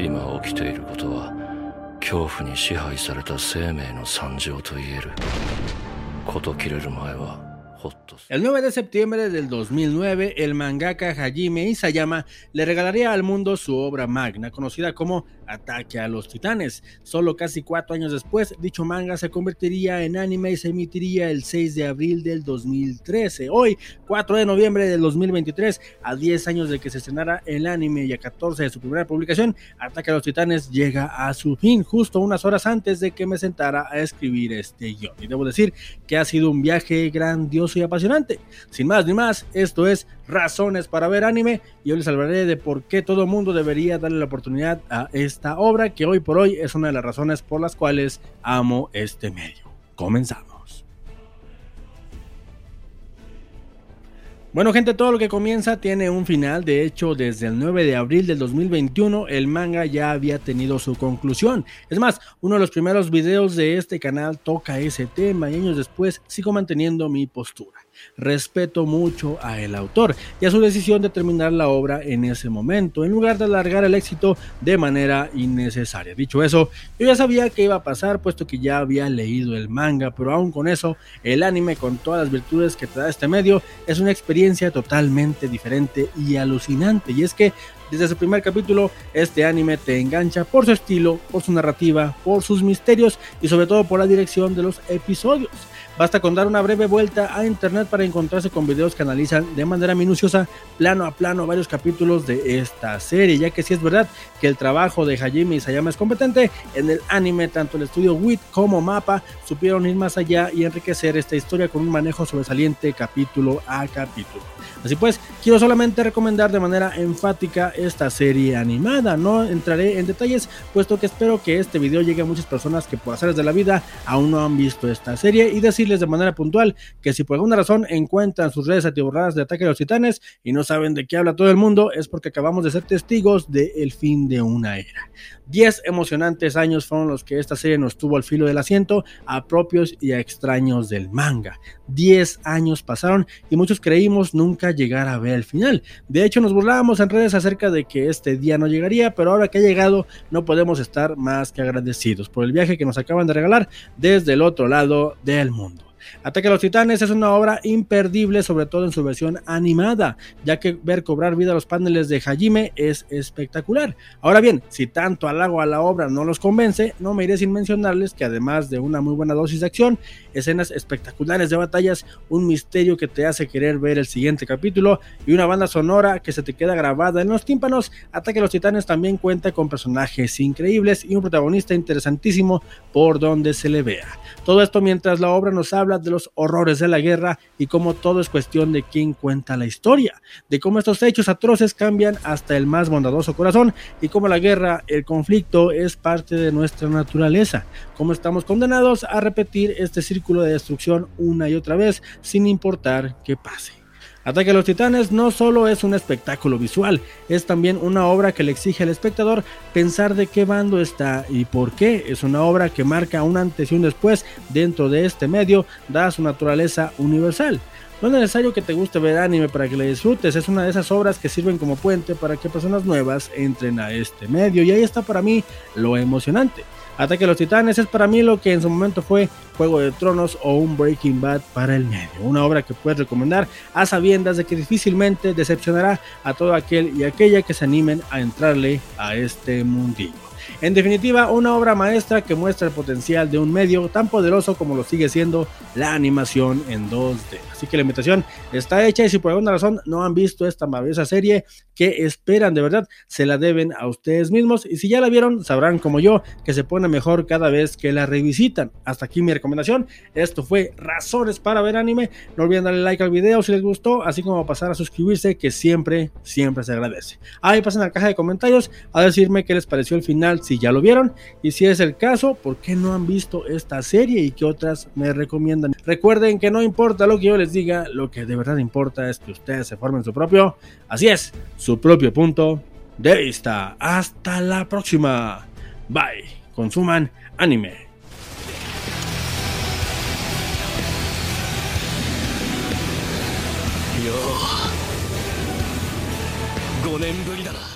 今起きていることは恐怖に支配された生命の惨状と言える。事切れる前は El 9 de septiembre del 2009, el mangaka Hajime Isayama le regalaría al mundo su obra magna, conocida como Ataque a los Titanes. Solo casi cuatro años después, dicho manga se convertiría en anime y se emitiría el 6 de abril del 2013. Hoy, 4 de noviembre del 2023, a 10 años de que se estrenara el anime y a 14 de su primera publicación, Ataque a los Titanes llega a su fin, justo unas horas antes de que me sentara a escribir este guion. Y debo decir que ha sido un viaje grandioso y apasionante. Sin más ni más, esto es Razones para ver anime y hoy les hablaré de por qué todo mundo debería darle la oportunidad a esta obra que hoy por hoy es una de las razones por las cuales amo este medio. Comenzamos. Bueno gente, todo lo que comienza tiene un final, de hecho desde el 9 de abril del 2021 el manga ya había tenido su conclusión. Es más, uno de los primeros videos de este canal toca ese tema y años después sigo manteniendo mi postura respeto mucho a el autor y a su decisión de terminar la obra en ese momento, en lugar de alargar el éxito de manera innecesaria. Dicho eso, yo ya sabía que iba a pasar, puesto que ya había leído el manga, pero aún con eso, el anime con todas las virtudes que da este medio es una experiencia totalmente diferente y alucinante. Y es que desde su primer capítulo, este anime te engancha por su estilo, por su narrativa, por sus misterios y sobre todo por la dirección de los episodios. Basta con dar una breve vuelta a internet para encontrarse con videos que analizan de manera minuciosa, plano a plano, varios capítulos de esta serie, ya que si es verdad que el trabajo de Hajime Isayama es competente, en el anime tanto el estudio WIT como MAPA supieron ir más allá y enriquecer esta historia con un manejo sobresaliente capítulo a capítulo. Así pues, quiero solamente recomendar de manera enfática esta serie animada, no entraré en detalles, puesto que espero que este video llegue a muchas personas que por hacer de la vida aún no han visto esta serie y decir de manera puntual que si por alguna razón encuentran sus redes atiborradas de ataque a los titanes y no saben de qué habla todo el mundo, es porque acabamos de ser testigos del fin de una era. Diez emocionantes años fueron los que esta serie nos tuvo al filo del asiento a propios y a extraños del manga. Diez años pasaron y muchos creímos nunca llegar a ver el final. De hecho, nos burlábamos en redes acerca de que este día no llegaría, pero ahora que ha llegado, no podemos estar más que agradecidos por el viaje que nos acaban de regalar desde el otro lado del mundo. Ataque a los Titanes es una obra imperdible, sobre todo en su versión animada, ya que ver cobrar vida a los paneles de Hajime es espectacular. Ahora bien, si tanto halago a la obra no los convence, no me iré sin mencionarles que además de una muy buena dosis de acción, escenas espectaculares de batallas, un misterio que te hace querer ver el siguiente capítulo y una banda sonora que se te queda grabada en los tímpanos, Ataque a los Titanes también cuenta con personajes increíbles y un protagonista interesantísimo por donde se le vea. Todo esto mientras la obra nos habla de los horrores de la guerra y cómo todo es cuestión de quién cuenta la historia, de cómo estos hechos atroces cambian hasta el más bondadoso corazón y cómo la guerra, el conflicto es parte de nuestra naturaleza, cómo estamos condenados a repetir este círculo de destrucción una y otra vez sin importar qué pase. Ataque a los Titanes no solo es un espectáculo visual, es también una obra que le exige al espectador pensar de qué bando está y por qué. Es una obra que marca un antes y un después dentro de este medio, da su naturaleza universal. No es necesario que te guste ver anime para que le disfrutes, es una de esas obras que sirven como puente para que personas nuevas entren a este medio y ahí está para mí lo emocionante. Ataque a los Titanes es para mí lo que en su momento fue Juego de Tronos o un Breaking Bad para el medio. Una obra que puedes recomendar a sabiendas de que difícilmente decepcionará a todo aquel y aquella que se animen a entrarle a este mundillo. En definitiva, una obra maestra que muestra el potencial de un medio tan poderoso como lo sigue siendo la animación en 2D. Así que la invitación está hecha y si por alguna razón no han visto esta maravillosa serie, que esperan de verdad, se la deben a ustedes mismos y si ya la vieron, sabrán como yo que se pone mejor cada vez que la revisitan. Hasta aquí mi recomendación. Esto fue Razones para ver anime. No olviden darle like al video si les gustó, así como pasar a suscribirse, que siempre, siempre se agradece. Ahí pasen a la caja de comentarios a decirme qué les pareció el final si ya lo vieron y si es el caso, ¿por qué no han visto esta serie y qué otras me recomiendan? Recuerden que no importa lo que yo les diga, lo que de verdad importa es que ustedes se formen su propio, así es, su propio punto de vista. Hasta la próxima. Bye. Consuman anime. 5年ぶりだな